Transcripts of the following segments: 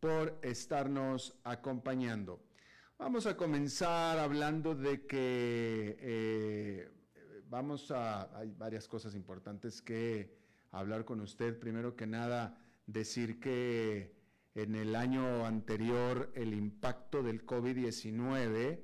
por estarnos acompañando. Vamos a comenzar hablando de que eh, vamos a, hay varias cosas importantes que hablar con usted. Primero que nada, decir que en el año anterior el impacto del COVID-19,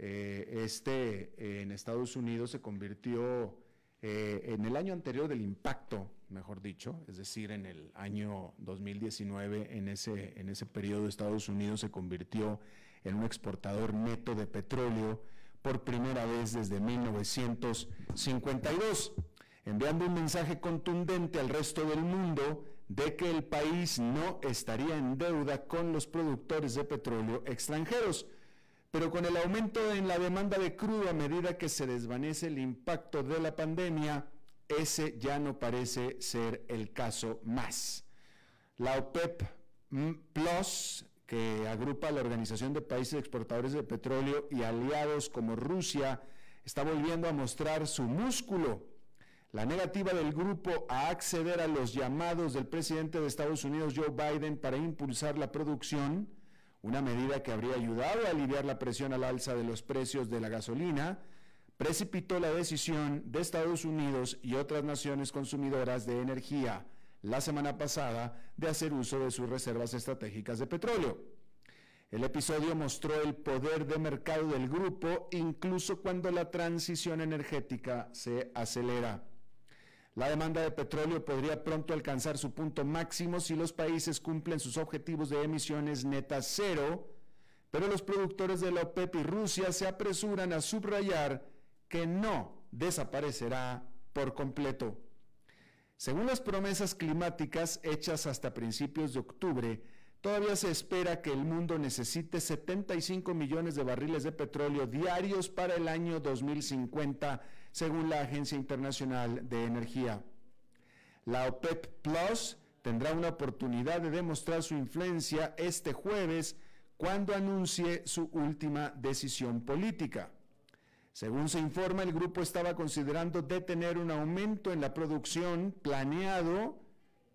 eh, este en Estados Unidos se convirtió eh, en el año anterior del impacto, mejor dicho, es decir, en el año 2019, en ese, en ese periodo Estados Unidos se convirtió en un exportador neto de petróleo por primera vez desde 1952, enviando un mensaje contundente al resto del mundo de que el país no estaría en deuda con los productores de petróleo extranjeros. Pero con el aumento en la demanda de crudo a medida que se desvanece el impacto de la pandemia, ese ya no parece ser el caso más. La OPEP Plus, que agrupa a la Organización de Países Exportadores de Petróleo y aliados como Rusia, está volviendo a mostrar su músculo. La negativa del grupo a acceder a los llamados del presidente de Estados Unidos, Joe Biden, para impulsar la producción, una medida que habría ayudado a aliviar la presión al alza de los precios de la gasolina, precipitó la decisión de Estados Unidos y otras naciones consumidoras de energía la semana pasada de hacer uso de sus reservas estratégicas de petróleo. El episodio mostró el poder de mercado del grupo incluso cuando la transición energética se acelera. La demanda de petróleo podría pronto alcanzar su punto máximo si los países cumplen sus objetivos de emisiones netas cero, pero los productores de la OPEP y Rusia se apresuran a subrayar que no desaparecerá por completo. Según las promesas climáticas hechas hasta principios de octubre, todavía se espera que el mundo necesite 75 millones de barriles de petróleo diarios para el año 2050, según la Agencia Internacional de Energía. La OPEP Plus tendrá una oportunidad de demostrar su influencia este jueves cuando anuncie su última decisión política. Según se informa, el grupo estaba considerando detener un aumento en la producción planeado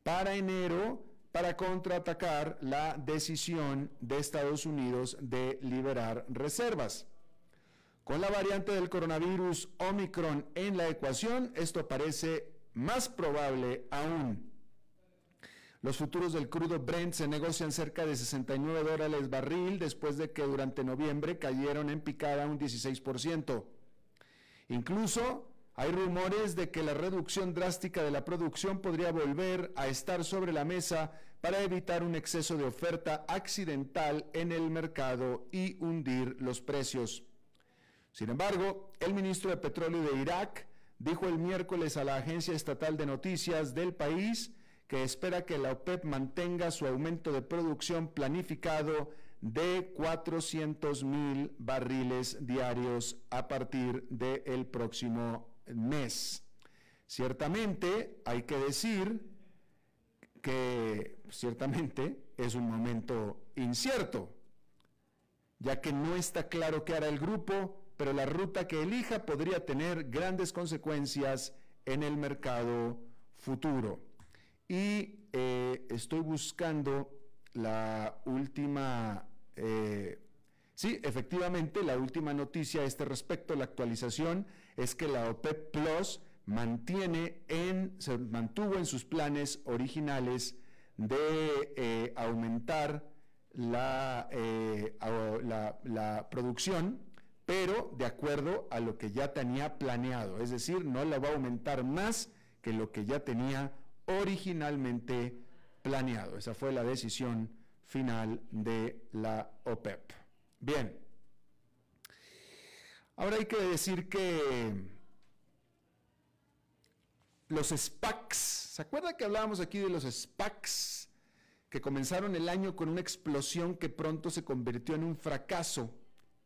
para enero para contraatacar la decisión de Estados Unidos de liberar reservas. Con la variante del coronavirus Omicron en la ecuación, esto parece más probable aún. Los futuros del crudo Brent se negocian cerca de 69 dólares barril después de que durante noviembre cayeron en picada un 16%. Incluso hay rumores de que la reducción drástica de la producción podría volver a estar sobre la mesa para evitar un exceso de oferta accidental en el mercado y hundir los precios. Sin embargo, el ministro de Petróleo de Irak dijo el miércoles a la agencia estatal de noticias del país que espera que la OPEP mantenga su aumento de producción planificado de 400 mil barriles diarios a partir del próximo mes. Ciertamente hay que decir que ciertamente es un momento incierto, ya que no está claro qué hará el grupo, pero la ruta que elija podría tener grandes consecuencias en el mercado futuro y eh, estoy buscando la última, eh, sí, efectivamente, la última noticia a este respecto, la actualización, es que la OPEP Plus mantiene en, se mantuvo en sus planes originales de eh, aumentar la, la, la producción, pero de acuerdo a lo que ya tenía planeado, es decir, no la va a aumentar más que lo que ya tenía originalmente planeado. Esa fue la decisión final de la OPEP. Bien. Ahora hay que decir que los SPACs, ¿se acuerda que hablábamos aquí de los SPACs que comenzaron el año con una explosión que pronto se convirtió en un fracaso?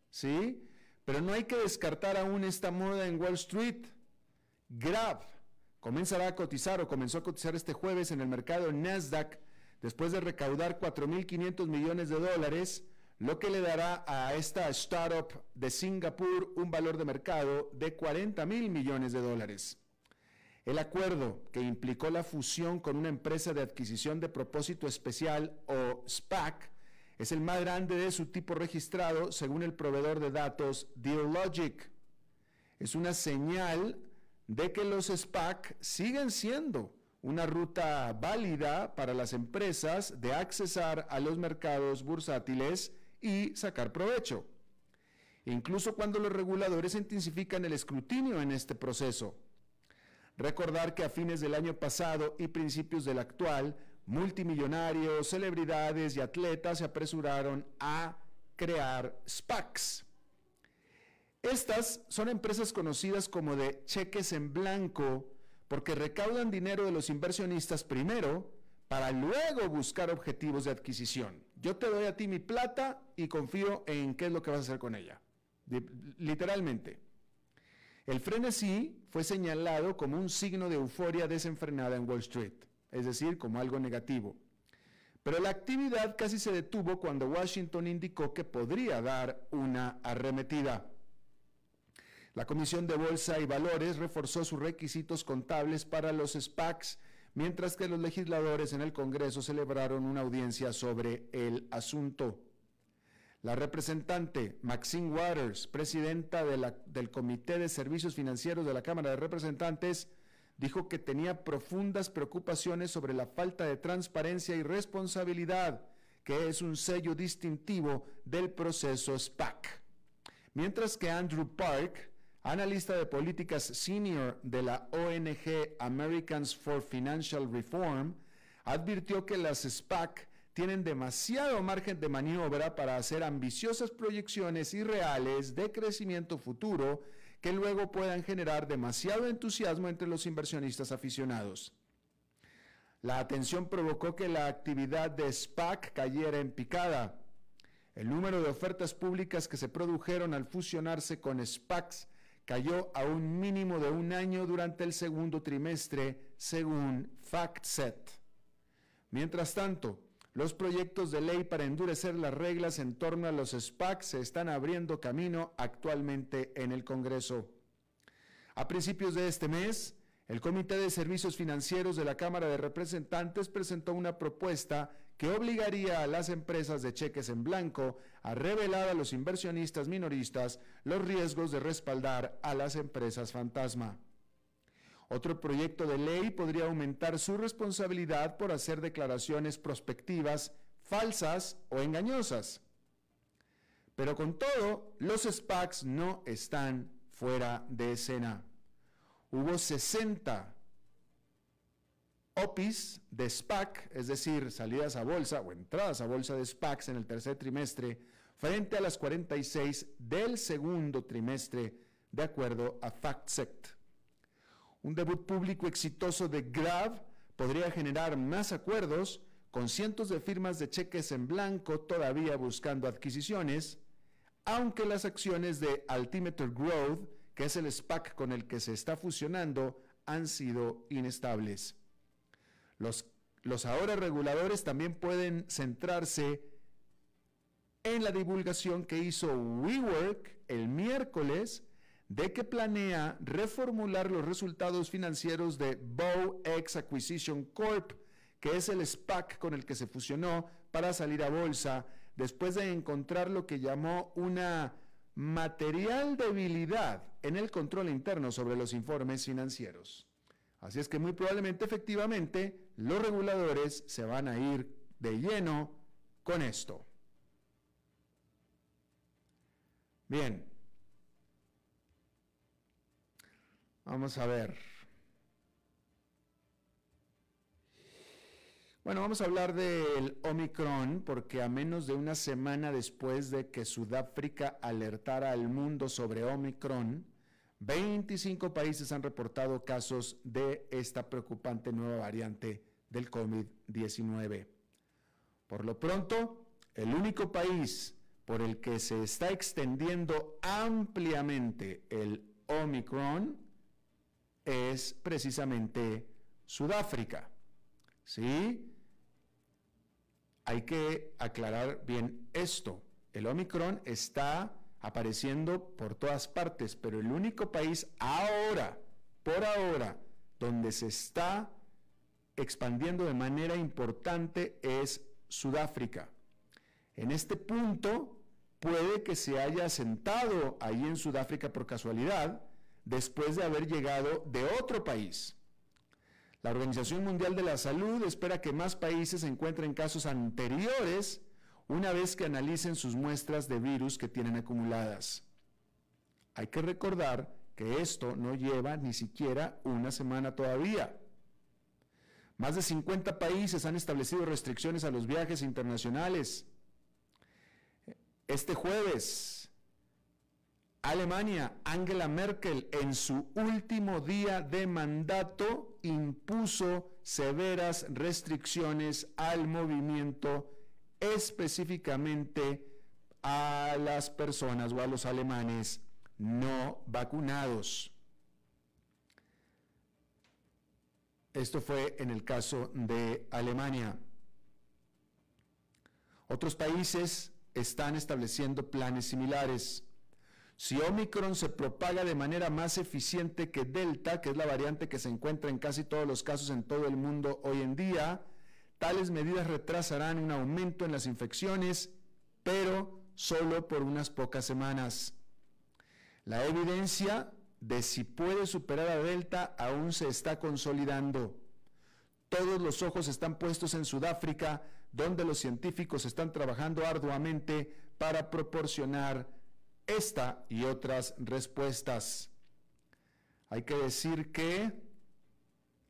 ¿Sí? Pero no hay que descartar aún esta moda en Wall Street. Grab comenzará a cotizar o comenzó a cotizar este jueves en el mercado Nasdaq después de recaudar 4.500 millones de dólares, lo que le dará a esta startup de Singapur un valor de mercado de 40 mil millones de dólares. El acuerdo, que implicó la fusión con una empresa de adquisición de propósito especial o SPAC, es el más grande de su tipo registrado según el proveedor de datos Dealogic. Es una señal de que los SPAC siguen siendo una ruta válida para las empresas de accesar a los mercados bursátiles y sacar provecho. Incluso cuando los reguladores intensifican el escrutinio en este proceso. Recordar que a fines del año pasado y principios del actual, multimillonarios, celebridades y atletas se apresuraron a crear SPACs. Estas son empresas conocidas como de cheques en blanco porque recaudan dinero de los inversionistas primero para luego buscar objetivos de adquisición. Yo te doy a ti mi plata y confío en qué es lo que vas a hacer con ella. Literalmente. El frenesí fue señalado como un signo de euforia desenfrenada en Wall Street, es decir, como algo negativo. Pero la actividad casi se detuvo cuando Washington indicó que podría dar una arremetida. La Comisión de Bolsa y Valores reforzó sus requisitos contables para los SPACs, mientras que los legisladores en el Congreso celebraron una audiencia sobre el asunto. La representante Maxine Waters, presidenta del Comité de Servicios Financieros de la Cámara de Representantes, dijo que tenía profundas preocupaciones sobre la falta de transparencia y responsabilidad, que es un sello distintivo del proceso SPAC. Mientras que Andrew Park, analista de políticas senior de la ONG Americans for Financial Reform, advirtió que las SPAC tienen demasiado margen de maniobra para hacer ambiciosas proyecciones irreales de crecimiento futuro que luego puedan generar demasiado entusiasmo entre los inversionistas aficionados. La atención provocó que la actividad de SPAC cayera en picada. El número de ofertas públicas que se produjeron al fusionarse con SPACs cayó a un mínimo de un año durante el segundo trimestre, según FactSet. Mientras tanto, los proyectos de ley para endurecer las reglas en torno a los SPAC se están abriendo camino actualmente en el Congreso. A principios de este mes, el Comité de Servicios Financieros de la Cámara de Representantes presentó una propuesta que obligaría a las empresas de cheques en blanco a revelar a los inversionistas minoristas los riesgos de respaldar a las empresas fantasma. Otro proyecto de ley podría aumentar su responsabilidad por hacer declaraciones prospectivas falsas o engañosas. Pero con todo, los SPACs no están fuera de escena. Hubo 60 OPIs de SPAC, es decir, salidas a bolsa o entradas a bolsa de SPACs en el tercer trimestre, frente a las 46 del segundo trimestre, de acuerdo a FactSet. Un debut público exitoso de Grab podría generar más acuerdos con cientos de firmas de cheques en blanco todavía buscando adquisiciones, aunque las acciones de Altimeter Growth, que es el SPAC con el que se está fusionando, han sido inestables. Los, ahora reguladores también pueden centrarse en la divulgación que hizo WeWork el miércoles de que planea reformular los resultados financieros de BowX Acquisition Corp, que es el SPAC con el que se fusionó para salir a bolsa después de encontrar lo que llamó una material debilidad en el control interno sobre los informes financieros. Así es que muy probablemente, efectivamente, los reguladores se van a ir de lleno con esto. Bien. Vamos a ver. Bueno, vamos a hablar del Omicron porque a menos de una semana después de que Sudáfrica alertara al mundo sobre Omicron, 25 países han reportado casos de esta preocupante nueva variante del COVID-19. Por lo pronto, el único país por el que se está extendiendo ampliamente el Omicron es precisamente Sudáfrica. ¿Sí? hay que aclarar bien esto. El Omicron está apareciendo por todas partes, pero el único país ahora, por ahora, donde se está expandiendo de manera importante es Sudáfrica. En este punto, puede que se haya sentado ahí en Sudáfrica por casualidad, después de haber llegado de otro país. La Organización Mundial de la Salud espera que más países encuentren casos anteriores una vez que analicen sus muestras de virus que tienen acumuladas. Hay que recordar que esto no lleva ni siquiera una semana todavía. Más de 50 países han establecido restricciones a los viajes internacionales. Este jueves, Alemania, Angela Merkel, en su último día de mandato, impuso severas restricciones al movimiento, específicamente a las personas o a los alemanes no vacunados. Esto fue en el caso de Alemania. Otros países están estableciendo planes similares. Si Omicron se propaga de manera más eficiente que Delta, que es la variante que se encuentra en casi todos los casos en todo el mundo hoy en día, tales medidas retrasarán un aumento en las infecciones, pero solo por unas pocas semanas. La evidencia de si puede superar a Delta aún se está consolidando. Todos los ojos están puestos en Sudáfrica, donde los científicos están trabajando arduamente para proporcionar esta y otras respuestas. Hay que decir que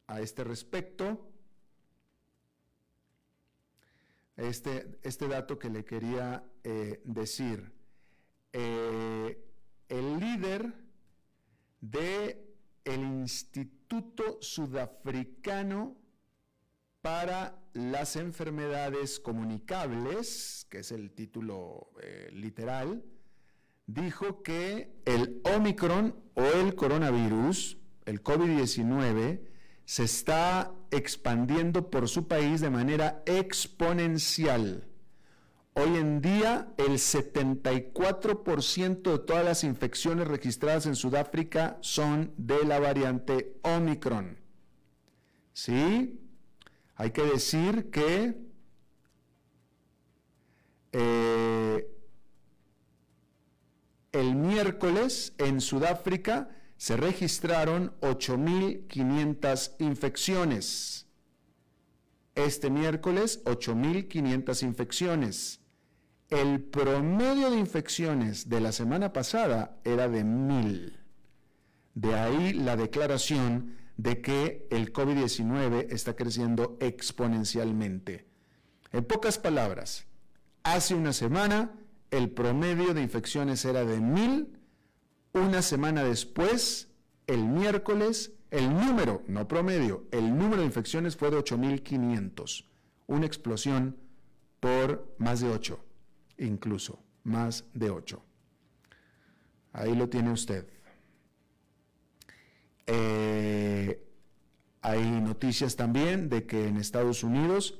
a este respecto, este, este dato que le quería eh, decir, eh, el líder de el Instituto Sudafricano para las Enfermedades Comunicables, que es el título eh, literal, dijo que el Omicron o el coronavirus, el COVID-19, se está expandiendo por su país de manera exponencial. Hoy en día, el 74% de todas las infecciones registradas en Sudáfrica son de la variante Omicron. ¿Sí? Hay que decir que eh, el miércoles en Sudáfrica se registraron 8.500 infecciones. Este miércoles, 8.500 infecciones. El promedio de infecciones de la semana pasada era de 1.000. De ahí la declaración de que el COVID-19 está creciendo exponencialmente. En pocas palabras, hace una semana el promedio de infecciones era de mil. Una semana después, el miércoles, el número, no promedio, el número de infecciones fue de 8.500. Una explosión por más de 8, incluso más de 8. Ahí lo tiene usted. Eh, hay noticias también de que en Estados Unidos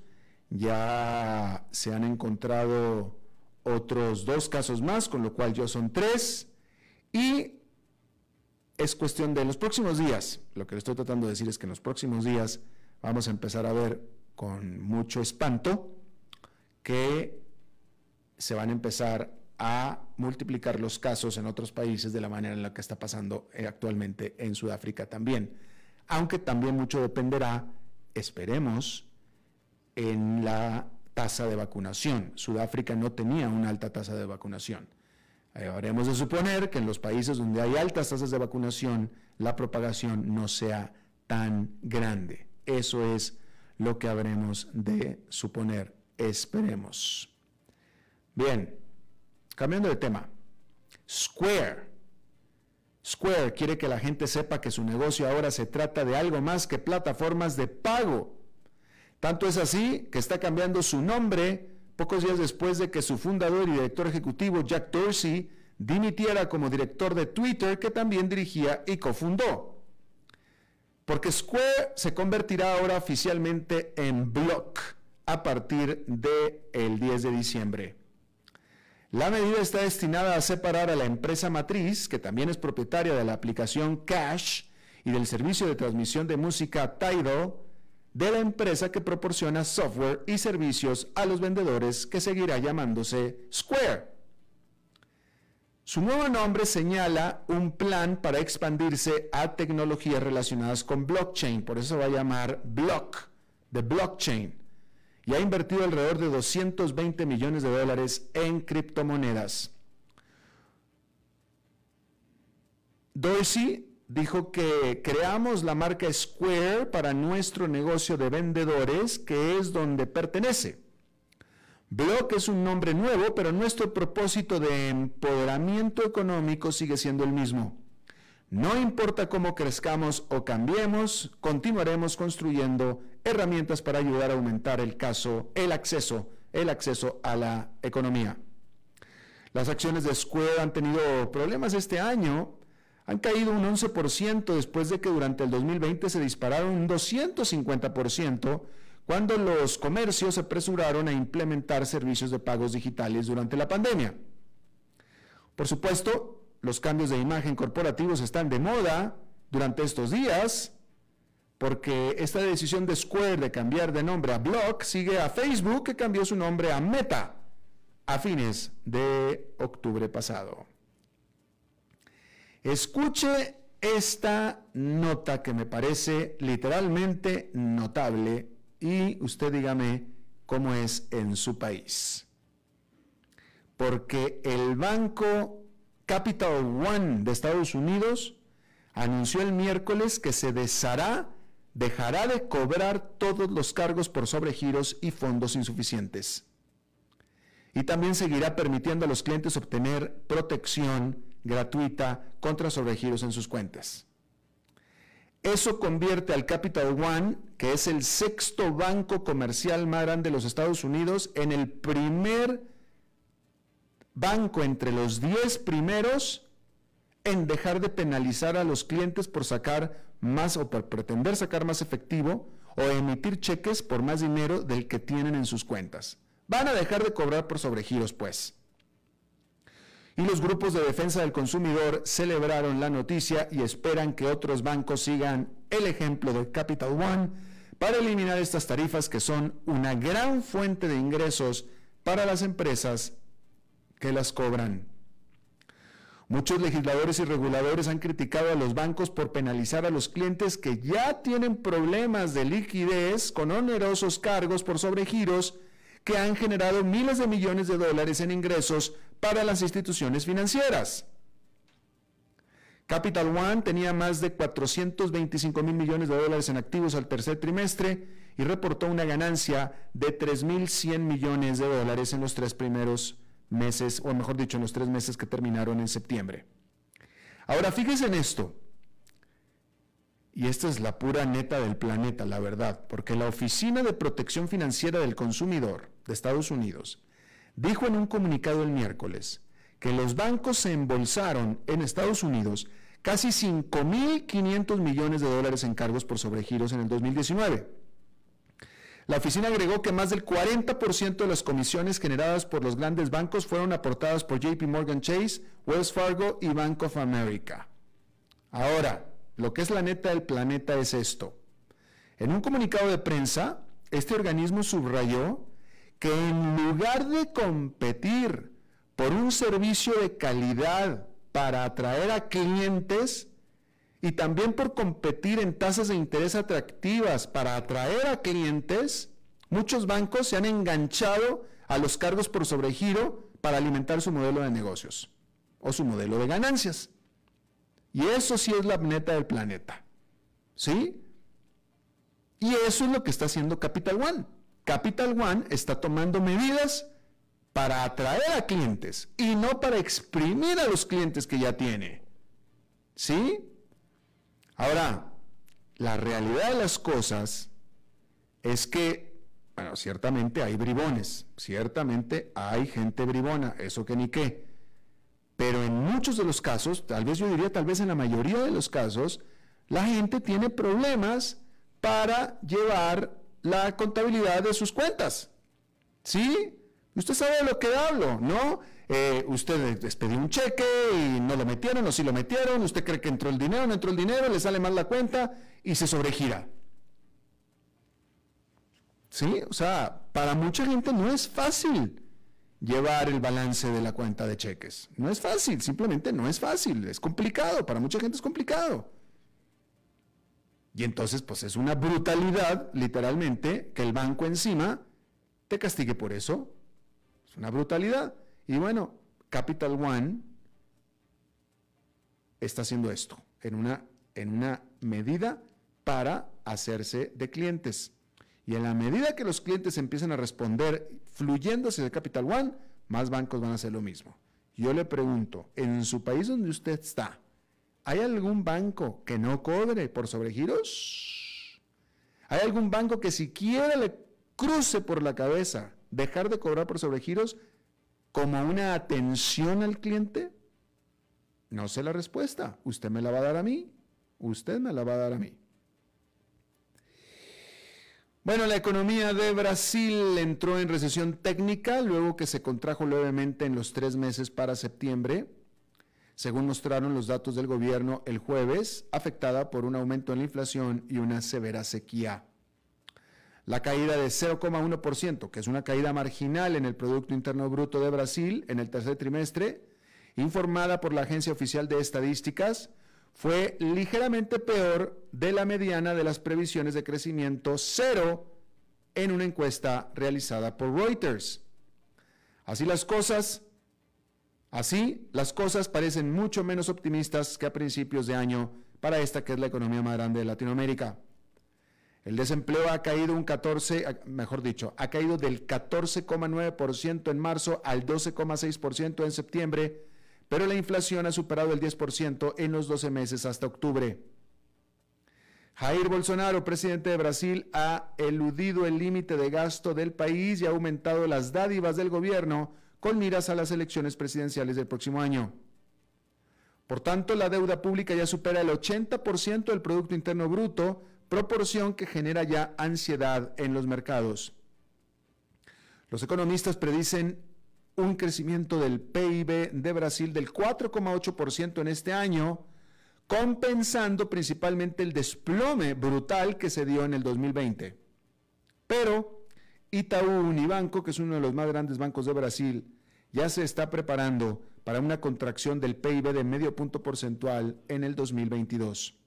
ya se han encontrado otros dos casos más, con lo cual yo son tres. Y es cuestión de los próximos días, lo que le estoy tratando de decir es que en los próximos días vamos a empezar a ver con mucho espanto que se van a empezar a multiplicar los casos en otros países de la manera en la que está pasando eh, actualmente en Sudáfrica también. Aunque también mucho dependerá, esperemos, en la tasa de vacunación. Sudáfrica no tenía una alta tasa de vacunación. Eh, habremos de suponer que en los países donde hay altas tasas de vacunación, la propagación no sea tan grande. Eso es lo que habremos de suponer. Esperemos. Bien, cambiando de tema. Square. Square quiere que la gente sepa que su negocio ahora se trata de algo más que plataformas de pago. Tanto es así que está cambiando su nombre pocos días después de que su fundador y director ejecutivo Jack Dorsey dimitiera como director de Twitter que también dirigía y cofundó. Porque Square se convertirá ahora oficialmente en Block a partir del el 10 de diciembre. La medida está destinada a separar a la empresa matriz, que también es propietaria de la aplicación Cash y del servicio de transmisión de música Tidal, de la empresa que proporciona software y servicios a los vendedores que seguirá llamándose Square. Su nuevo nombre señala un plan para expandirse a tecnologías relacionadas con blockchain, por eso se va a llamar Block, de blockchain, y ha invertido alrededor de 220 millones de dólares en criptomonedas. Dorsey dijo que creamos la marca Square para nuestro negocio de vendedores, que es donde pertenece. Block es un nombre nuevo, pero nuestro propósito de empoderamiento económico sigue siendo el mismo. No importa cómo crezcamos o cambiemos, continuaremos construyendo herramientas para ayudar a aumentar el caso, el acceso, el acceso a la economía. Las acciones de Square han tenido problemas este año, han caído un 11% después de que durante el 2020 se dispararon un 250% cuando los comercios se apresuraron a implementar servicios de pagos digitales durante la pandemia. Por supuesto, los cambios de imagen corporativos están de moda durante estos días, porque esta decisión de Square de cambiar de nombre a Block sigue a Facebook, que cambió su nombre a Meta a fines de octubre pasado. Escuche esta nota que me parece literalmente notable y usted dígame cómo es en su país. Porque el banco Capital One de Estados Unidos anunció el miércoles que se deshará, dejará de cobrar todos los cargos por sobregiros y fondos insuficientes. Y también seguirá permitiendo a los clientes obtener protección gratuita contra sobregiros en sus cuentas. Eso convierte al Capital One, que es el sexto banco comercial más grande de los Estados Unidos, en el primer banco entre los 10 primeros en dejar de penalizar a los clientes por sacar más o por pretender sacar más efectivo o emitir cheques por más dinero del que tienen en sus cuentas. Van a dejar de cobrar por sobregiros, pues y los grupos de defensa del consumidor celebraron la noticia y esperan que otros bancos sigan el ejemplo de Capital One para eliminar estas tarifas que son una gran fuente de ingresos para las empresas que las cobran. Muchos legisladores y reguladores han criticado a los bancos por penalizar a los clientes que ya tienen problemas de liquidez con onerosos cargos por sobregiros que han generado miles de millones de dólares en ingresos para las instituciones financieras. Capital One tenía más de 425 mil millones de dólares en activos al tercer trimestre y reportó una ganancia de 3.100 millones de dólares en los tres primeros meses, o mejor dicho, en los tres meses que terminaron en septiembre. Ahora, fíjense en esto. Y esta es la pura neta del planeta, la verdad, porque la Oficina de Protección Financiera del Consumidor de Estados Unidos dijo en un comunicado el miércoles que los bancos se embolsaron en Estados Unidos casi 5.500 millones de dólares en cargos por sobregiros en el 2019. La oficina agregó que más del 40% de las comisiones generadas por los grandes bancos fueron aportadas por JP Morgan Chase, Wells Fargo y Bank of America. Ahora, lo que es la neta del planeta es esto. En un comunicado de prensa, este organismo subrayó que en lugar de competir por un servicio de calidad para atraer a clientes y también por competir en tasas de interés atractivas para atraer a clientes, muchos bancos se han enganchado a los cargos por sobregiro para alimentar su modelo de negocios o su modelo de ganancias. Y eso sí es la neta del planeta. ¿Sí? Y eso es lo que está haciendo Capital One. Capital One está tomando medidas para atraer a clientes y no para exprimir a los clientes que ya tiene. ¿Sí? Ahora, la realidad de las cosas es que, bueno, ciertamente hay bribones, ciertamente hay gente bribona, eso que ni qué. Pero en muchos de los casos, tal vez yo diría, tal vez en la mayoría de los casos, la gente tiene problemas para llevar la contabilidad de sus cuentas. ¿Sí? Usted sabe de lo que hablo, ¿no? Eh, usted despedió un cheque y no lo metieron o sí lo metieron, usted cree que entró el dinero, no entró el dinero, le sale mal la cuenta y se sobregira. ¿Sí? O sea, para mucha gente no es fácil llevar el balance de la cuenta de cheques. No es fácil, simplemente no es fácil, es complicado, para mucha gente es complicado. Y entonces, pues es una brutalidad, literalmente, que el banco encima te castigue por eso una brutalidad. Y bueno, Capital One está haciendo esto en una, en una medida para hacerse de clientes. Y en la medida que los clientes empiezan a responder fluyéndose de Capital One, más bancos van a hacer lo mismo. Yo le pregunto, en su país donde usted está, ¿hay algún banco que no cobre por sobregiros? ¿Hay algún banco que siquiera le cruce por la cabeza dejar de cobrar por sobregiros como una atención al cliente? No sé la respuesta. Usted me la va a dar a mí. Usted me la va a dar a mí. Bueno, la economía de Brasil entró en recesión técnica luego que se contrajo levemente en los tres meses para septiembre, según mostraron los datos del gobierno el jueves, afectada por un aumento en la inflación y una severa sequía. La caída de 0,1%, que es una caída marginal en el Producto Interno Bruto de Brasil en el tercer trimestre, informada por la Agencia Oficial de Estadísticas, fue ligeramente peor de la mediana de las previsiones de crecimiento cero en una encuesta realizada por Reuters. Así las cosas, así las cosas parecen mucho menos optimistas que a principios de año para esta que es la economía más grande de Latinoamérica. El desempleo ha caído un 14, mejor dicho, ha caído del 14,9% en marzo al 12,6% en septiembre, pero la inflación ha superado el 10% en los 12 meses hasta octubre. Jair Bolsonaro, presidente de Brasil, ha eludido el límite de gasto del país y ha aumentado las dádivas del gobierno con miras a las elecciones presidenciales del próximo año. Por tanto, la deuda pública ya supera el 80% del Producto Interno Bruto, proporción que genera ya ansiedad en los mercados. Los economistas predicen un crecimiento del PIB de Brasil del 4,8% en este año, compensando principalmente el desplome brutal que se dio en el 2020. Pero Itaú Unibanco, que es uno de los más grandes bancos de Brasil, ya se está preparando para una contracción del PIB de medio punto porcentual en el 2022.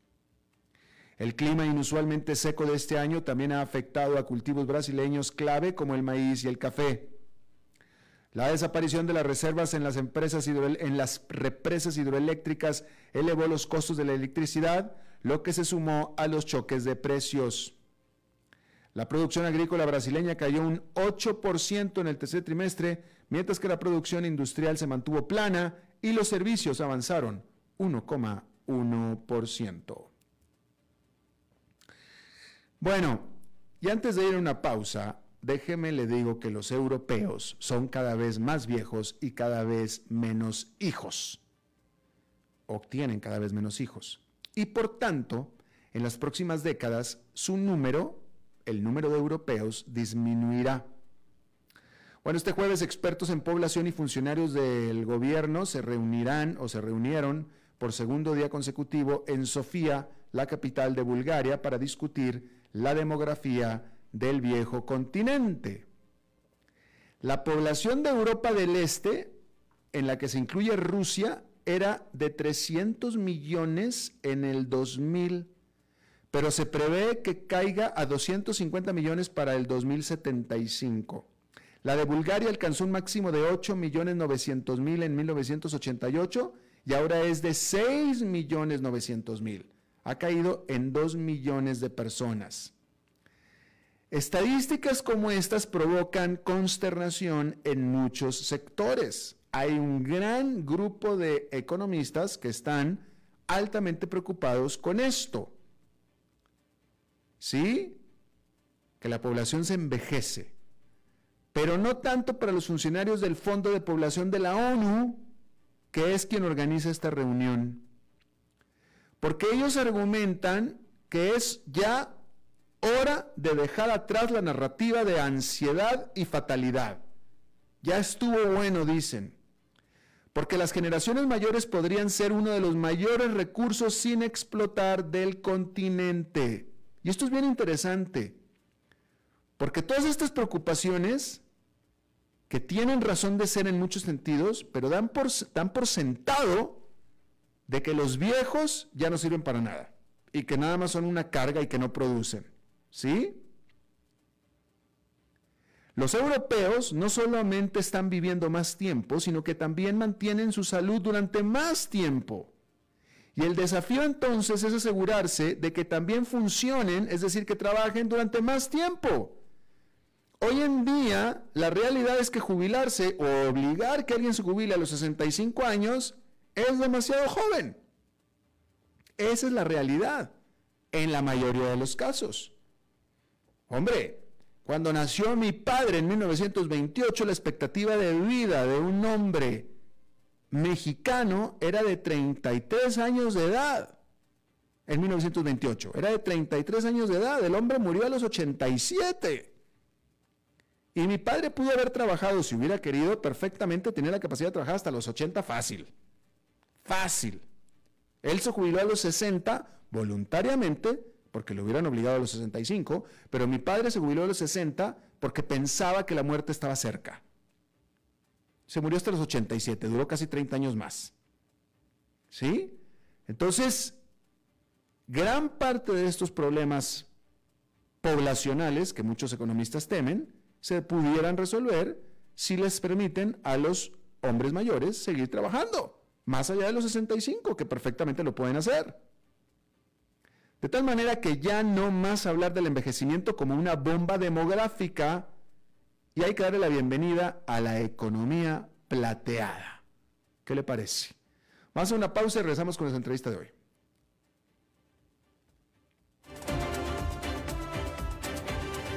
El clima inusualmente seco de este año también ha afectado a cultivos brasileños clave como el maíz y el café. La desaparición de las reservas en las, empresas en las represas hidroeléctricas elevó los costos de la electricidad, lo que se sumó a los choques de precios. La producción agrícola brasileña cayó un 8% en el tercer trimestre, mientras que la producción industrial se mantuvo plana y los servicios avanzaron 1,1%. Bueno, y antes de ir a una pausa, déjeme le digo que los europeos son cada vez más viejos y cada vez menos hijos. Obtienen cada vez menos hijos. Y por tanto, en las próximas décadas, su número, el número de europeos, disminuirá. Bueno, este jueves expertos en población y funcionarios del gobierno se reunirán o se reunieron por segundo día consecutivo en Sofía, la capital de Bulgaria, para discutir la demografía del viejo continente. La población de Europa del Este, en la que se incluye Rusia, era de 300 millones en el 2000, pero se prevé que caiga a 250 millones para el 2075. La de Bulgaria alcanzó un máximo de 8 millones 900 mil en 1988 y ahora es de 6 millones 900 mil ha caído en 2 millones de personas. Estadísticas como estas provocan consternación en muchos sectores. Hay un gran grupo de economistas que están altamente preocupados con esto. ¿Sí? Que la población se envejece. Pero no tanto para los funcionarios del Fondo de Población de la ONU, que es quien organiza esta reunión. Porque ellos argumentan que es ya hora de dejar atrás la narrativa de ansiedad y fatalidad. Ya estuvo bueno, dicen. Porque las generaciones mayores podrían ser uno de los mayores recursos sin explotar del continente. Y esto es bien interesante. Porque todas estas preocupaciones, que tienen razón de ser en muchos sentidos, pero dan por, dan por sentado de que los viejos ya no sirven para nada y que nada más son una carga y que no producen. ¿Sí? Los europeos no solamente están viviendo más tiempo, sino que también mantienen su salud durante más tiempo. Y el desafío entonces es asegurarse de que también funcionen, es decir, que trabajen durante más tiempo. Hoy en día, la realidad es que jubilarse o obligar que alguien se jubile a los 65 años es demasiado joven. Esa es la realidad en la mayoría de los casos. Hombre, cuando nació mi padre en 1928, la expectativa de vida de un hombre mexicano era de 33 años de edad. En 1928, era de 33 años de edad. El hombre murió a los 87. Y mi padre pudo haber trabajado, si hubiera querido, perfectamente, tenía la capacidad de trabajar hasta los 80 fácil. Fácil. Él se jubiló a los 60 voluntariamente porque lo hubieran obligado a los 65, pero mi padre se jubiló a los 60 porque pensaba que la muerte estaba cerca. Se murió hasta los 87, duró casi 30 años más. ¿Sí? Entonces, gran parte de estos problemas poblacionales que muchos economistas temen se pudieran resolver si les permiten a los hombres mayores seguir trabajando, más allá de los 65, que perfectamente lo pueden hacer. De tal manera que ya no más hablar del envejecimiento como una bomba demográfica y hay que darle la bienvenida a la economía plateada. ¿Qué le parece? Vamos a una pausa y regresamos con nuestra entrevista de hoy.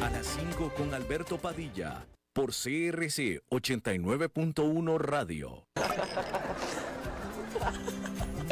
A las 5 con Alberto Padilla por CRC 89.1 Radio.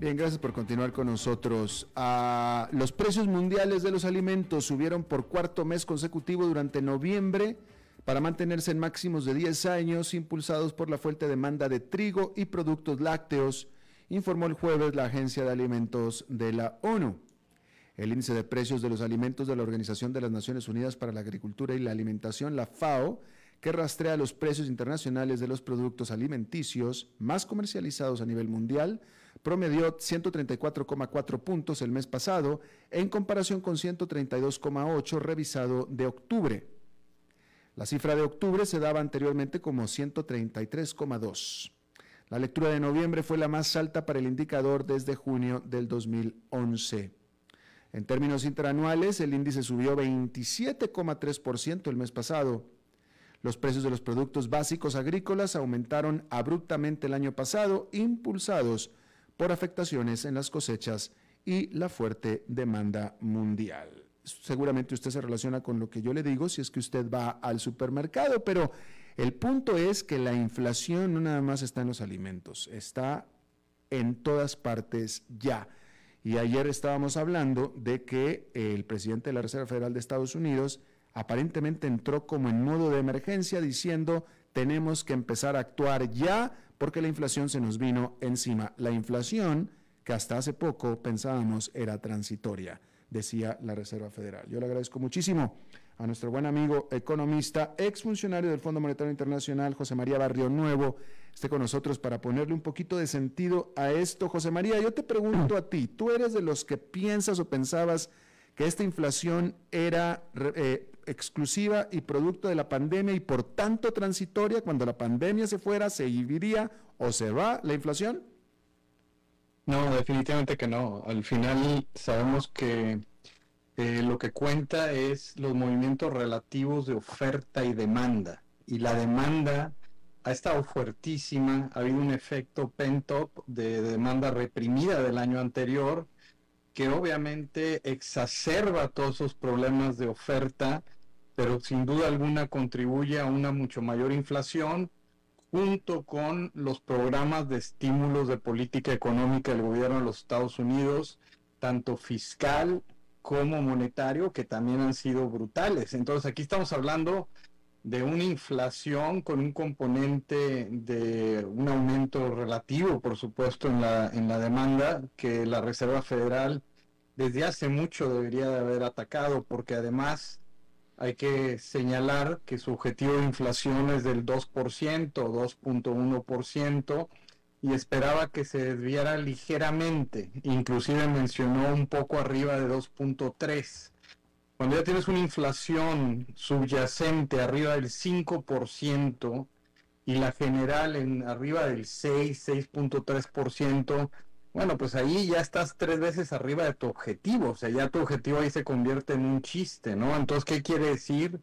Bien, gracias por continuar con nosotros. Ah, los precios mundiales de los alimentos subieron por cuarto mes consecutivo durante noviembre para mantenerse en máximos de 10 años, impulsados por la fuerte demanda de trigo y productos lácteos, informó el jueves la Agencia de Alimentos de la ONU. El índice de precios de los alimentos de la Organización de las Naciones Unidas para la Agricultura y la Alimentación, la FAO, que rastrea los precios internacionales de los productos alimenticios más comercializados a nivel mundial, promedió 134,4 puntos el mes pasado en comparación con 132,8 revisado de octubre. La cifra de octubre se daba anteriormente como 133,2. La lectura de noviembre fue la más alta para el indicador desde junio del 2011. En términos interanuales, el índice subió 27,3% el mes pasado. Los precios de los productos básicos agrícolas aumentaron abruptamente el año pasado, impulsados por afectaciones en las cosechas y la fuerte demanda mundial. Seguramente usted se relaciona con lo que yo le digo si es que usted va al supermercado, pero el punto es que la inflación no nada más está en los alimentos, está en todas partes ya. Y ayer estábamos hablando de que el presidente de la Reserva Federal de Estados Unidos aparentemente entró como en modo de emergencia diciendo tenemos que empezar a actuar ya porque la inflación se nos vino encima. La inflación que hasta hace poco pensábamos era transitoria, decía la Reserva Federal. Yo le agradezco muchísimo a nuestro buen amigo economista, exfuncionario del Fondo Monetario Internacional, José María Barrio Nuevo, esté con nosotros para ponerle un poquito de sentido a esto. José María, yo te pregunto a ti, ¿tú eres de los que piensas o pensabas que esta inflación era eh, exclusiva y producto de la pandemia y por tanto transitoria, cuando la pandemia se fuera, se viviría o se va la inflación? No, definitivamente que no. Al final sabemos que eh, lo que cuenta es los movimientos relativos de oferta y demanda. Y la demanda ha estado fuertísima, ha habido un efecto pent-up de demanda reprimida del año anterior, que obviamente exacerba todos esos problemas de oferta pero sin duda alguna contribuye a una mucho mayor inflación junto con los programas de estímulos de política económica del gobierno de los Estados Unidos, tanto fiscal como monetario, que también han sido brutales. Entonces aquí estamos hablando de una inflación con un componente de un aumento relativo, por supuesto, en la, en la demanda que la Reserva Federal desde hace mucho debería de haber atacado, porque además hay que señalar que su objetivo de inflación es del 2%, 2.1%, y esperaba que se desviara ligeramente, inclusive mencionó un poco arriba de 2.3. Cuando ya tienes una inflación subyacente arriba del 5% y la general en arriba del 6, 6.3%, bueno, pues ahí ya estás tres veces arriba de tu objetivo, o sea, ya tu objetivo ahí se convierte en un chiste, ¿no? Entonces, ¿qué quiere decir?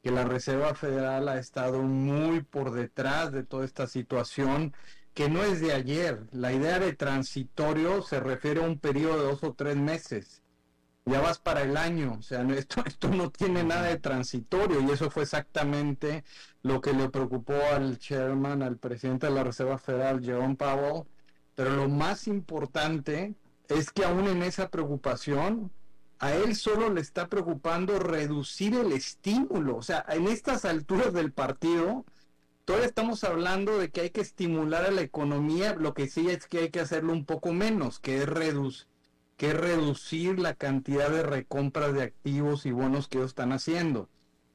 Que la Reserva Federal ha estado muy por detrás de toda esta situación, que no es de ayer. La idea de transitorio se refiere a un periodo de dos o tres meses. Ya vas para el año, o sea, esto, esto no tiene nada de transitorio y eso fue exactamente lo que le preocupó al chairman, al presidente de la Reserva Federal, Jerome Powell, pero lo más importante es que aún en esa preocupación, a él solo le está preocupando reducir el estímulo. O sea, en estas alturas del partido, todavía estamos hablando de que hay que estimular a la economía, lo que sí es que hay que hacerlo un poco menos, que es, que es reducir la cantidad de recompras de activos y bonos que ellos están haciendo.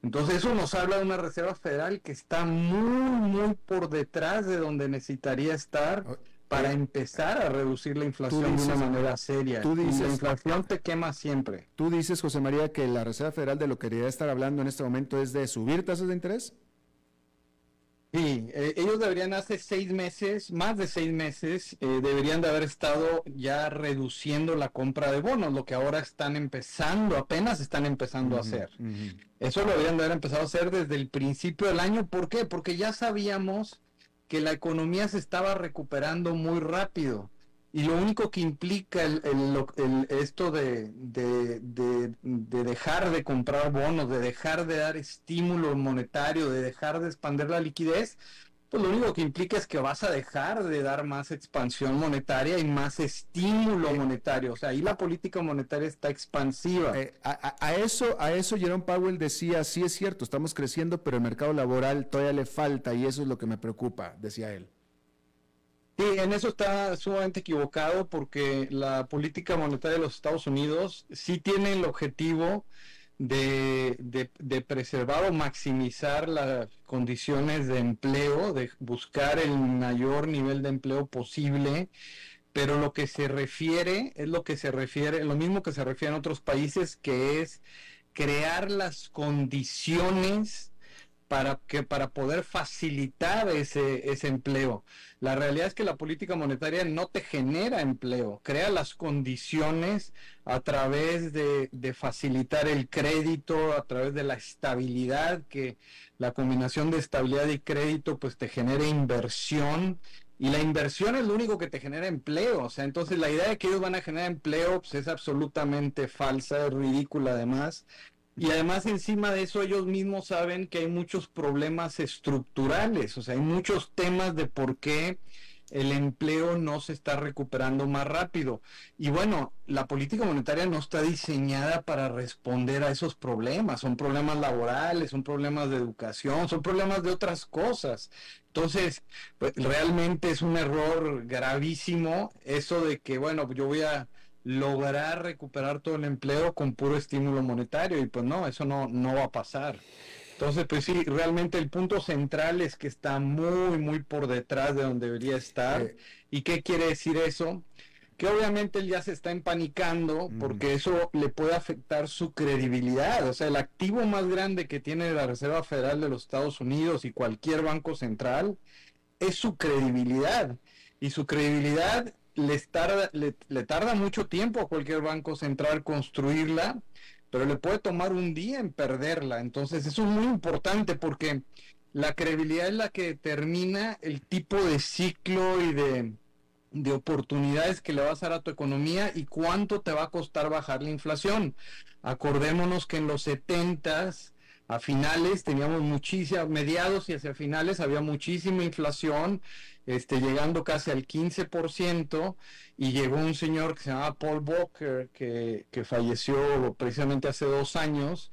Entonces eso nos habla de una Reserva Federal que está muy, muy por detrás de donde necesitaría estar para empezar a reducir la inflación de una manera seria. Tú dices, la inflación te quema siempre. Tú dices, José María, que la Reserva Federal de lo que debería estar hablando en este momento es de subir tasas de interés. Sí, eh, ellos deberían hace seis meses, más de seis meses, eh, deberían de haber estado ya reduciendo la compra de bonos, lo que ahora están empezando, apenas están empezando a hacer. Eso lo deberían de haber empezado a hacer desde el principio del año. ¿Por qué? Porque ya sabíamos que la economía se estaba recuperando muy rápido. Y lo único que implica el, esto de, de, dejar de comprar bonos, de dejar de dar estímulo monetario, de dejar de expandir la liquidez, pues lo único que implica es que vas a dejar de dar más expansión monetaria y más estímulo monetario. O sea, ahí la política monetaria está expansiva. Eh, a, eso, a eso Jerome Powell decía, sí es cierto, estamos creciendo, pero el mercado laboral todavía le falta y eso es lo que me preocupa, decía él. Sí, en eso está sumamente equivocado porque la política monetaria de los Estados Unidos sí tiene el objetivo de, de, preservar o maximizar las condiciones de empleo, de buscar el mayor nivel de empleo posible, pero lo que se refiere es lo que se refiere, lo mismo que se refiere en otros países, que es crear las condiciones para que para poder facilitar ese, ese empleo. La realidad es que la política monetaria no te genera empleo, crea las condiciones a través de, de facilitar el crédito, a través de la estabilidad, que la combinación de estabilidad y crédito pues te genera inversión y la inversión es lo único que te genera empleo. O sea, entonces la idea de que ellos van a generar empleo pues, es absolutamente falsa, es ridícula además. Y además encima de eso ellos mismos saben que hay muchos problemas estructurales, o sea, hay muchos temas de por qué el empleo no se está recuperando más rápido. Y bueno, la política monetaria no está diseñada para responder a esos problemas. Son problemas laborales, son problemas de educación, son problemas de otras cosas. Entonces, pues, realmente es un error gravísimo eso de que, bueno, yo voy a lograr recuperar todo el empleo con puro estímulo monetario y pues no, eso no, no va a pasar. Entonces, pues sí, realmente el punto central es que está muy, muy por detrás de donde debería estar. ¿Y qué quiere decir eso? Que obviamente él ya se está empanicando mm. porque eso le puede afectar su credibilidad. O sea, el activo más grande que tiene la Reserva Federal de los Estados Unidos y cualquier banco central es su credibilidad. Y su credibilidad tarda, le, tarda mucho tiempo a cualquier banco central construirla, pero le puede tomar un día en perderla. Entonces eso es muy importante porque la credibilidad es la que determina el tipo de ciclo y de, de oportunidades que le vas a dar a tu economía y cuánto te va a costar bajar la inflación. Acordémonos que en los 70 a finales teníamos muchísimas, mediados y hacia finales había muchísima inflación este, llegando casi al 15%, y llegó un señor que se llamaba Paul Walker, que, que falleció precisamente hace dos años,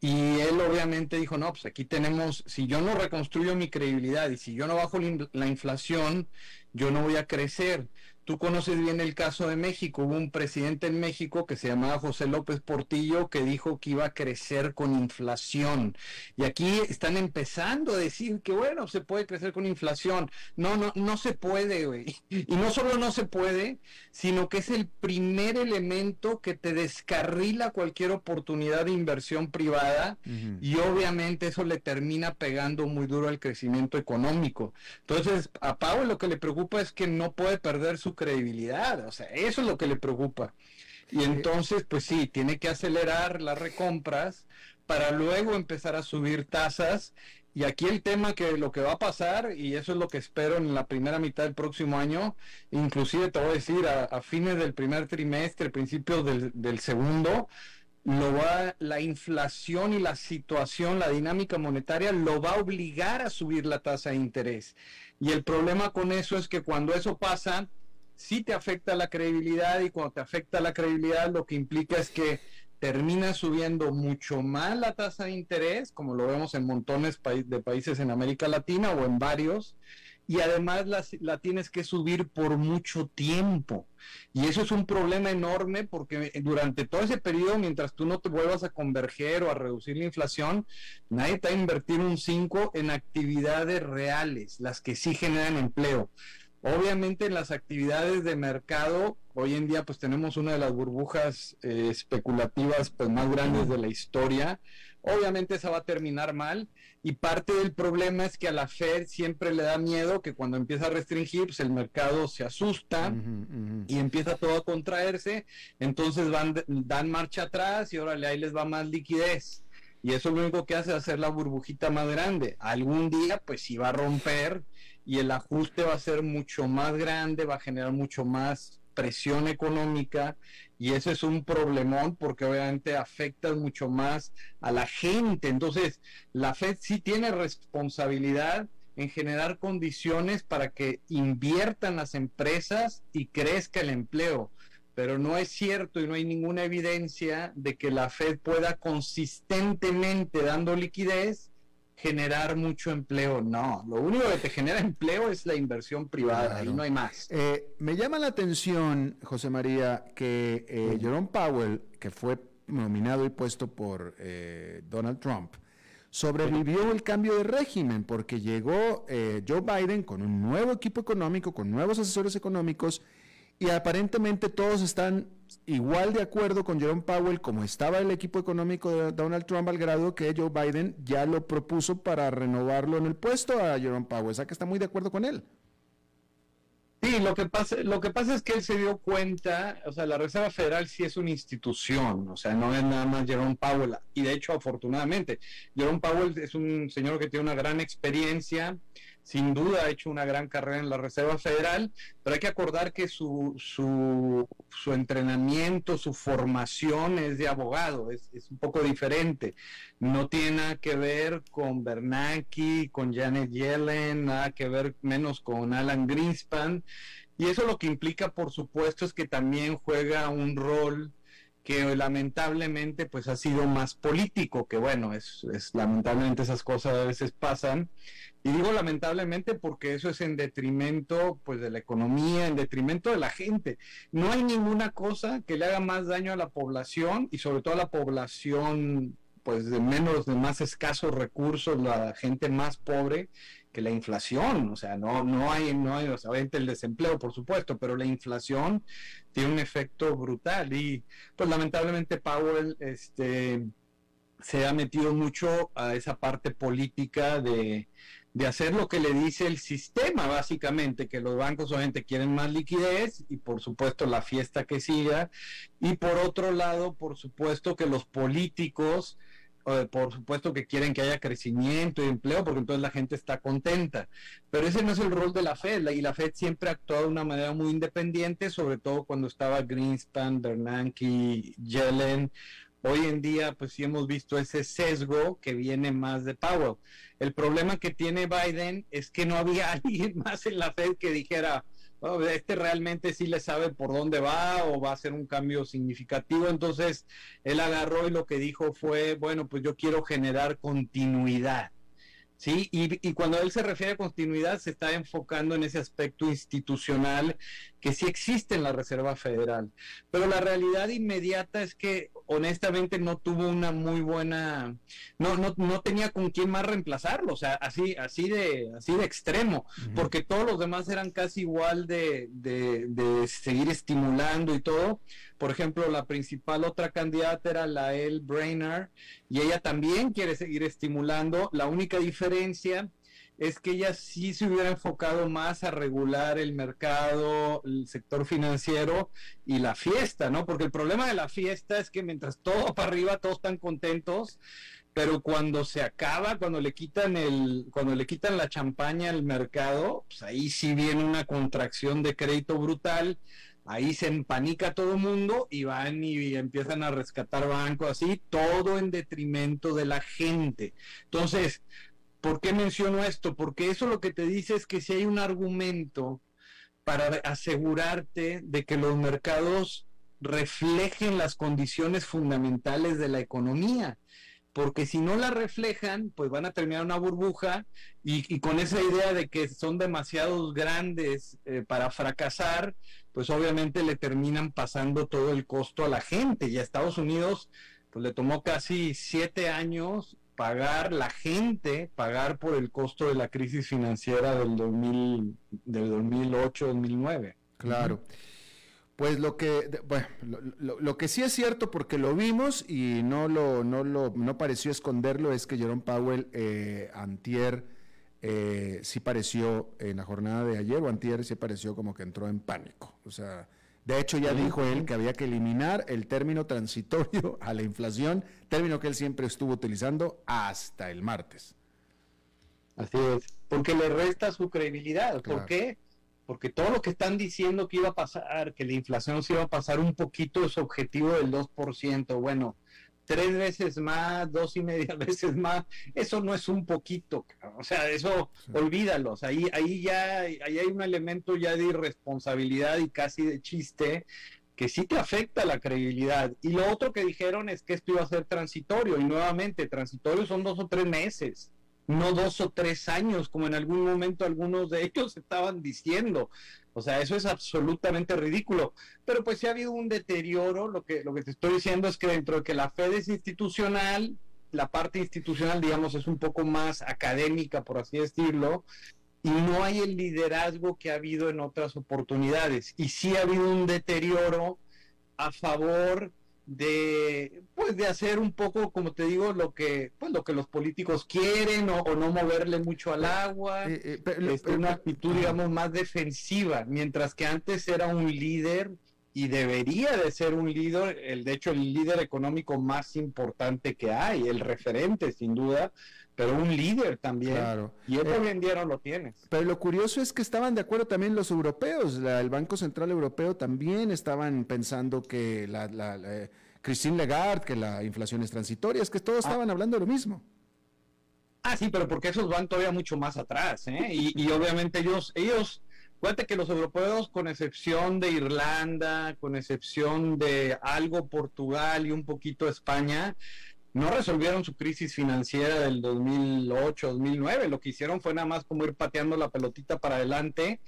y él obviamente dijo, no, pues aquí tenemos, si yo no reconstruyo mi credibilidad y si yo no bajo la inflación, yo no voy a crecer. Tú conoces bien el caso de México. Hubo un presidente en México que se llamaba José López Portillo que dijo que iba a crecer con inflación. Y aquí están empezando a decir que bueno, se puede crecer con inflación. No, no, no se puede, güey. Y no solo no se puede, sino que es el primer elemento que te descarrila cualquier oportunidad de inversión privada y obviamente eso le termina pegando muy duro al crecimiento económico. Entonces, a Pau lo que le preocupa es que no puede perder su credibilidad, o sea, eso es lo que le preocupa. Y entonces, pues sí, tiene que acelerar las recompras para luego empezar a subir tasas. Y aquí el tema que lo que va a pasar, y eso es lo que espero en la primera mitad del próximo año, inclusive te voy a decir, a, fines del primer trimestre, principios del, del segundo, lo va, la inflación y la situación, la dinámica monetaria lo va a obligar a subir la tasa de interés. Y el problema con eso es que cuando eso pasa, sí te afecta la credibilidad y cuando te afecta la credibilidad lo que implica es que termina subiendo mucho más la tasa de interés, como lo vemos en montones de países en América Latina o en varios, y además la, la, tienes que subir por mucho tiempo. Y eso es un problema enorme porque durante todo ese periodo, mientras tú no te vuelvas a converger o a reducir la inflación, nadie te va a invertir un 5 en actividades reales, las que sí generan empleo. Obviamente en las actividades de mercado, hoy en día pues tenemos una de las burbujas eh, especulativas pues más grandes de la historia. Obviamente esa va a terminar mal y parte del problema es que a la Fed siempre le da miedo que cuando empieza a restringir pues el mercado se asusta y empieza todo a contraerse, entonces van dan marcha atrás y órale ahí les va más liquidez. Y eso lo único que hace es hacer la burbujita más grande. Algún día pues si va a romper y el ajuste va a ser mucho más grande, va a generar mucho más presión económica y eso es un problemón porque obviamente afecta mucho más a la gente. Entonces, la Fed sí tiene responsabilidad, en generar condiciones para que inviertan las empresas y crezca el empleo. Pero no es cierto y no hay ninguna evidencia de que la Fed pueda consistentemente dando liquidez generar mucho empleo. No, lo único que te genera empleo es la inversión privada y no hay más. Eh, me llama la atención, José María, que eh, Jerome Powell, que fue nominado y puesto por eh, Donald Trump, sobrevivió el cambio de régimen porque llegó Joe Biden con un nuevo equipo económico, con nuevos asesores económicos y aparentemente todos están igual de acuerdo con Jerome Powell como estaba el equipo económico de Donald Trump al grado que Joe Biden ya lo propuso para renovarlo en el puesto a Jerome Powell. O sea que está muy de acuerdo con él. Sí, lo que pasa, lo que pasa es que él se dio cuenta, o sea, la Reserva Federal sí es una institución, o sea, no es nada más Jerome Powell. Y de hecho, afortunadamente, Jerome Powell es un señor que tiene una gran experiencia, sin duda ha hecho una gran carrera en la Reserva Federal, pero hay que acordar que su, su, entrenamiento, su formación es de abogado, es, es, un poco diferente. No tiene nada que ver con Bernanke, con Janet Yellen, nada que ver menos con Alan Greenspan. Y eso lo que implica, por supuesto, es que también juega un rol que lamentablemente pues ha sido más político, que bueno, es, es lamentablemente esas cosas a veces pasan, y digo lamentablemente porque eso es en detrimento pues de la economía, en detrimento de la gente. No hay ninguna cosa que le haga más daño a la población y sobre todo a la población pues de menos, de más escasos recursos, la gente más pobre, que la inflación, o sea, no, no hay, no hay, obviamente el desempleo, por supuesto, pero la inflación tiene un efecto brutal y pues lamentablemente Powell, este, se ha metido mucho a esa parte política de, de hacer lo que le dice el sistema, básicamente, que los bancos solamente quieren más liquidez y por supuesto la fiesta que siga. Y por otro lado, por supuesto que los políticos, eh, por supuesto que quieren que haya crecimiento y empleo, porque entonces la gente está contenta. Pero ese no es el rol de la Fed, y la Fed siempre ha actuado de una manera muy independiente, sobre todo cuando estaba Greenspan, Bernanke, Yellen Hoy en día, pues sí hemos visto ese sesgo que viene más de Powell. El problema que tiene Biden es que no había alguien más en la Fed que dijera, oh, este realmente sí le sabe por dónde va o va a ser un cambio significativo. Entonces, él agarró y lo que dijo fue, bueno, pues yo quiero generar continuidad. ¿Sí? Y, y, cuando él se refiere a continuidad, se está enfocando en ese aspecto institucional que sí existe en la Reserva Federal. Pero la realidad inmediata es que honestamente no tuvo una muy buena, no, no, no tenía con quién más reemplazarlo, o sea, así, así de, así de extremo, porque todos los demás eran casi igual de, de, de seguir estimulando y todo por ejemplo, la principal otra candidata era la El Brainerd y ella también quiere seguir estimulando. La única diferencia es que ella sí se hubiera enfocado más a regular el mercado, el sector financiero y la fiesta, ¿no? Porque el problema de la fiesta es que mientras todo para arriba, todos están contentos, pero cuando se acaba, cuando le quitan el, cuando le quitan la champaña al mercado, pues ahí sí viene una contracción de crédito brutal ahí se empanica todo el mundo y van y empiezan a rescatar bancos así, todo en detrimento de la gente. Entonces, ¿por qué menciono esto? Porque eso lo que te dice es que si hay un argumento para asegurarte de que los mercados reflejen las condiciones fundamentales de la economía porque si no la reflejan, pues van a terminar una burbuja y, con esa idea de que son demasiados grandes eh, para fracasar, pues obviamente le terminan pasando todo el costo a la gente y a Estados Unidos pues le tomó casi siete años pagar la gente, pagar por el costo de la crisis financiera del, 2000, del 2008-2009. Claro. Pues lo que, bueno, lo, que sí es cierto, porque lo vimos y no lo, no lo, no pareció esconderlo, es que Jerome Powell, eh, antier, eh, sí pareció, en la jornada de ayer o antier, sí pareció como que entró en pánico. O sea, de hecho ya dijo él que había que eliminar el término transitorio a la inflación, término que él siempre estuvo utilizando hasta el martes. Así es, porque le resta su credibilidad. ¿Por qué? Porque todo lo que están diciendo que iba a pasar, que la inflación se iba a pasar un poquito de su objetivo del 2%, bueno, tres veces más, dos y media veces más, eso no es un poquito, o sea, eso olvídalos, ahí, ahí ya ahí hay un elemento ya de irresponsabilidad y casi de chiste que sí te afecta la credibilidad. Y lo otro que dijeron es que esto iba a ser transitorio, y nuevamente, transitorio son dos o tres meses, no dos o tres años, como en algún momento algunos de ellos estaban diciendo. O sea, eso es absolutamente ridículo. Pero pues sí ha habido un deterioro, lo que, lo que te estoy diciendo es que dentro de que la Fed es institucional, la parte institucional, digamos, es un poco más académica, por así decirlo, y no hay el liderazgo que ha habido en otras oportunidades. Y sí ha habido un deterioro a favor de pues de hacer un poco como te digo lo que pues lo que los políticos quieren o, no moverle mucho al agua. eh, eh, es una actitud digamos más defensiva mientras que antes era un líder y debería de ser un líder el de hecho el líder económico más importante que hay el referente sin duda pero un líder también. Y eso hoy en día no lo tienes. Pero lo curioso es que estaban de acuerdo también los europeos. el Banco Central Europeo también estaban pensando que la, la, Christine Lagarde, que la inflación es transitoria, es que todos ah. estaban hablando de lo mismo. Ah, sí, pero porque esos van todavía mucho más atrás, ¿eh? Y, y obviamente ellos, ellos, fíjate que los europeos, con excepción de Irlanda, con excepción de algo Portugal y un poquito España, no resolvieron su crisis financiera del 2008-2009. Lo que hicieron fue nada más como ir pateando la pelotita para adelante.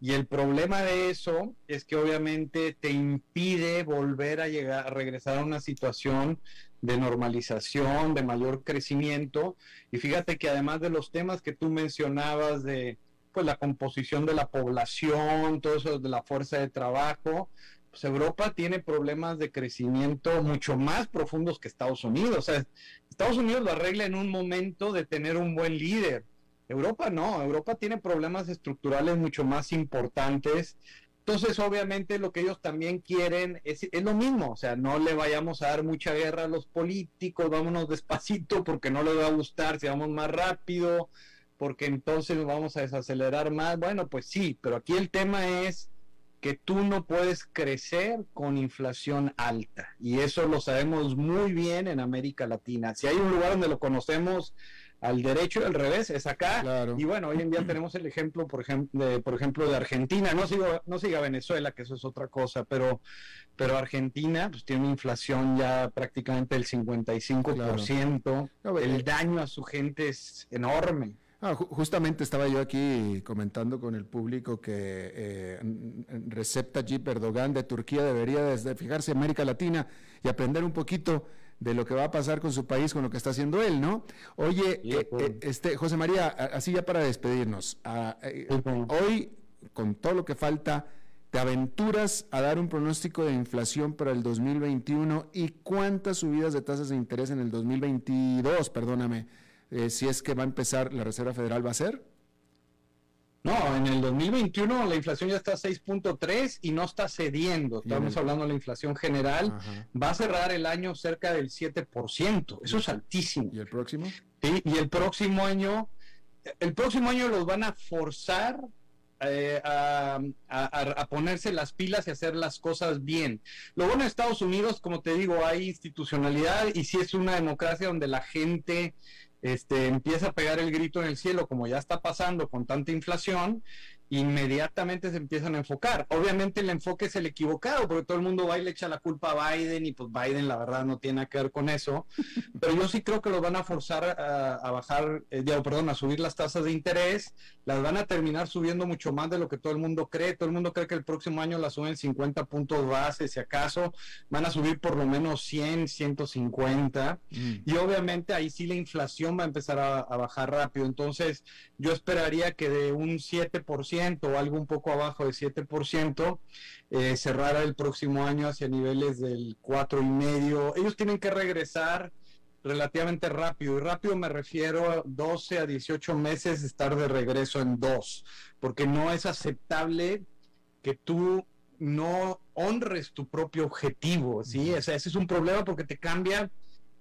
Y el problema de eso es que obviamente te impide volver a llegar, a regresar a una situación de normalización, de mayor crecimiento. Y fíjate que además de los temas que tú mencionabas de pues la composición de la población, todo eso de la fuerza de trabajo, pues Europa tiene problemas de crecimiento mucho más profundos que Estados Unidos. O sea, Estados Unidos lo arregla en un momento de tener un buen líder. Europa no, Europa tiene problemas estructurales mucho más importantes. Entonces, obviamente, lo que ellos también quieren es, es, lo mismo, o sea, no le vayamos a dar mucha guerra a los políticos, vámonos despacito porque no les va a gustar si vamos más rápido, porque entonces vamos a desacelerar más. Bueno, pues sí, pero aquí el tema es que tú no puedes crecer con inflación alta. Y eso lo sabemos muy bien en América Latina. Si hay un lugar donde lo conocemos al derecho y al revés, es acá. Y bueno, hoy en día tenemos el ejemplo, por ejemplo, de, por ejemplo, de Argentina. No sigo, no siga Venezuela, que eso es otra cosa, pero, pero Argentina pues, tiene una inflación ya prácticamente del 55%. el eh, daño a su gente es enorme. Ah, justamente estaba yo aquí comentando con el público que eh, Recep Tayyip Erdogan de Turquía debería desde fijarse en América Latina y aprender un poquito de lo que va a pasar con su país, con lo que está haciendo él, ¿no? Oye, eh, eh, este José María, así ya para despedirnos, ah, eh, hoy con todo lo que falta, ¿te aventuras a dar un pronóstico de inflación para el 2021 y cuántas subidas de tasas de interés en el 2022, perdóname? Eh, si es que va a empezar la Reserva Federal, ¿va a ser? No, en el 2021 la inflación ya está a 6.3 y no está cediendo. Estamos hablando de la inflación general. Va a cerrar el año cerca del 7%. Eso es altísimo. ¿Y el próximo? Sí, y el próximo año, el próximo año los van a forzar eh, a, a, ponerse las pilas y hacer las cosas bien. Lo bueno de Estados Unidos, como te digo, hay institucionalidad y si es una democracia donde la gente este, empieza a pegar el grito en el cielo, como ya está pasando con tanta inflación, inmediatamente se empiezan a enfocar. Obviamente el enfoque es el equivocado, porque todo el mundo va y le echa la culpa a Biden y pues Biden la verdad no tiene nada que ver con eso, pero yo sí creo que los van a forzar a, bajar, eh, perdón, a subir las tasas de interés, las van a terminar subiendo mucho más de lo que todo el mundo cree, todo el mundo cree que el próximo año las suben 50 puntos base, si acaso, van a subir por lo menos 100, 150, mm. y obviamente ahí sí la inflación va a empezar a, a bajar rápido, entonces yo esperaría que de un 7%, o algo un poco abajo de 7%, eh, cerrara el próximo año hacia niveles del 4,5%. Ellos tienen que regresar relativamente rápido, y rápido me refiero a 12 a 18 meses estar de regreso en dos, porque no es aceptable que tú no honres tu propio objetivo, ¿sí? O sea, ese es un problema porque te cambia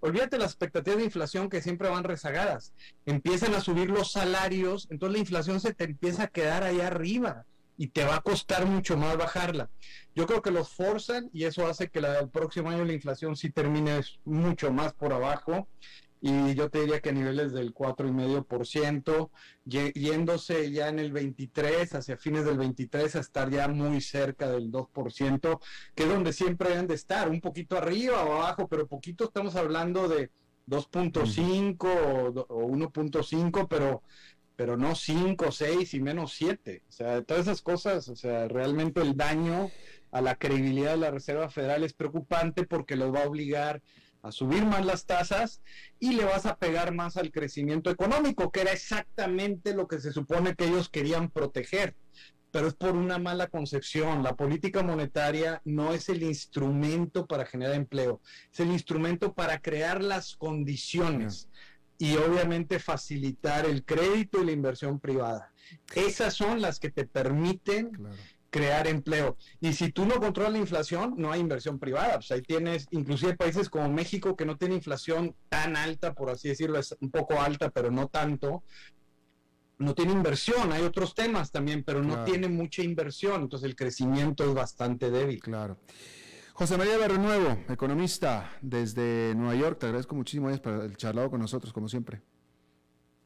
olvídate las expectativas de inflación que siempre van rezagadas. Empiezan a subir los salarios, entonces la inflación se te empieza a quedar ahí arriba. y te va a costar mucho más bajarla. Yo creo que los forzan y eso hace que la, el próximo año la inflación sí termine mucho más por abajo y yo te diría que a niveles del 4,5%, yéndose ya en el 23, hacia fines del 23, a estar ya muy cerca del 2%, que es donde siempre deben de estar, un poquito arriba o abajo, pero poquito estamos hablando de 2.5 o, 1.5, pero pero no 5, 6 y menos 7. O sea, todas esas cosas, o sea, realmente el daño a la credibilidad de la Reserva Federal es preocupante porque los va a obligar a subir más las tasas y le vas a pegar más al crecimiento económico, que era exactamente lo que se supone que ellos querían proteger. Pero es por una mala concepción. La política monetaria no es el instrumento para generar empleo, es el instrumento para crear las condiciones y obviamente facilitar el crédito y la inversión privada. Esas son las que te permiten crear empleo. Y si tú no controlas la inflación, no hay inversión privada. Pues ahí tienes, inclusive países como México, que no tiene inflación tan alta, por así decirlo, es un poco alta, pero no tanto. No tiene inversión, hay otros temas también, pero no tiene mucha inversión, entonces el crecimiento es bastante débil. Claro. José María Berrenuevo, economista desde Nueva York, te agradezco muchísimo por el charlado con nosotros, como siempre.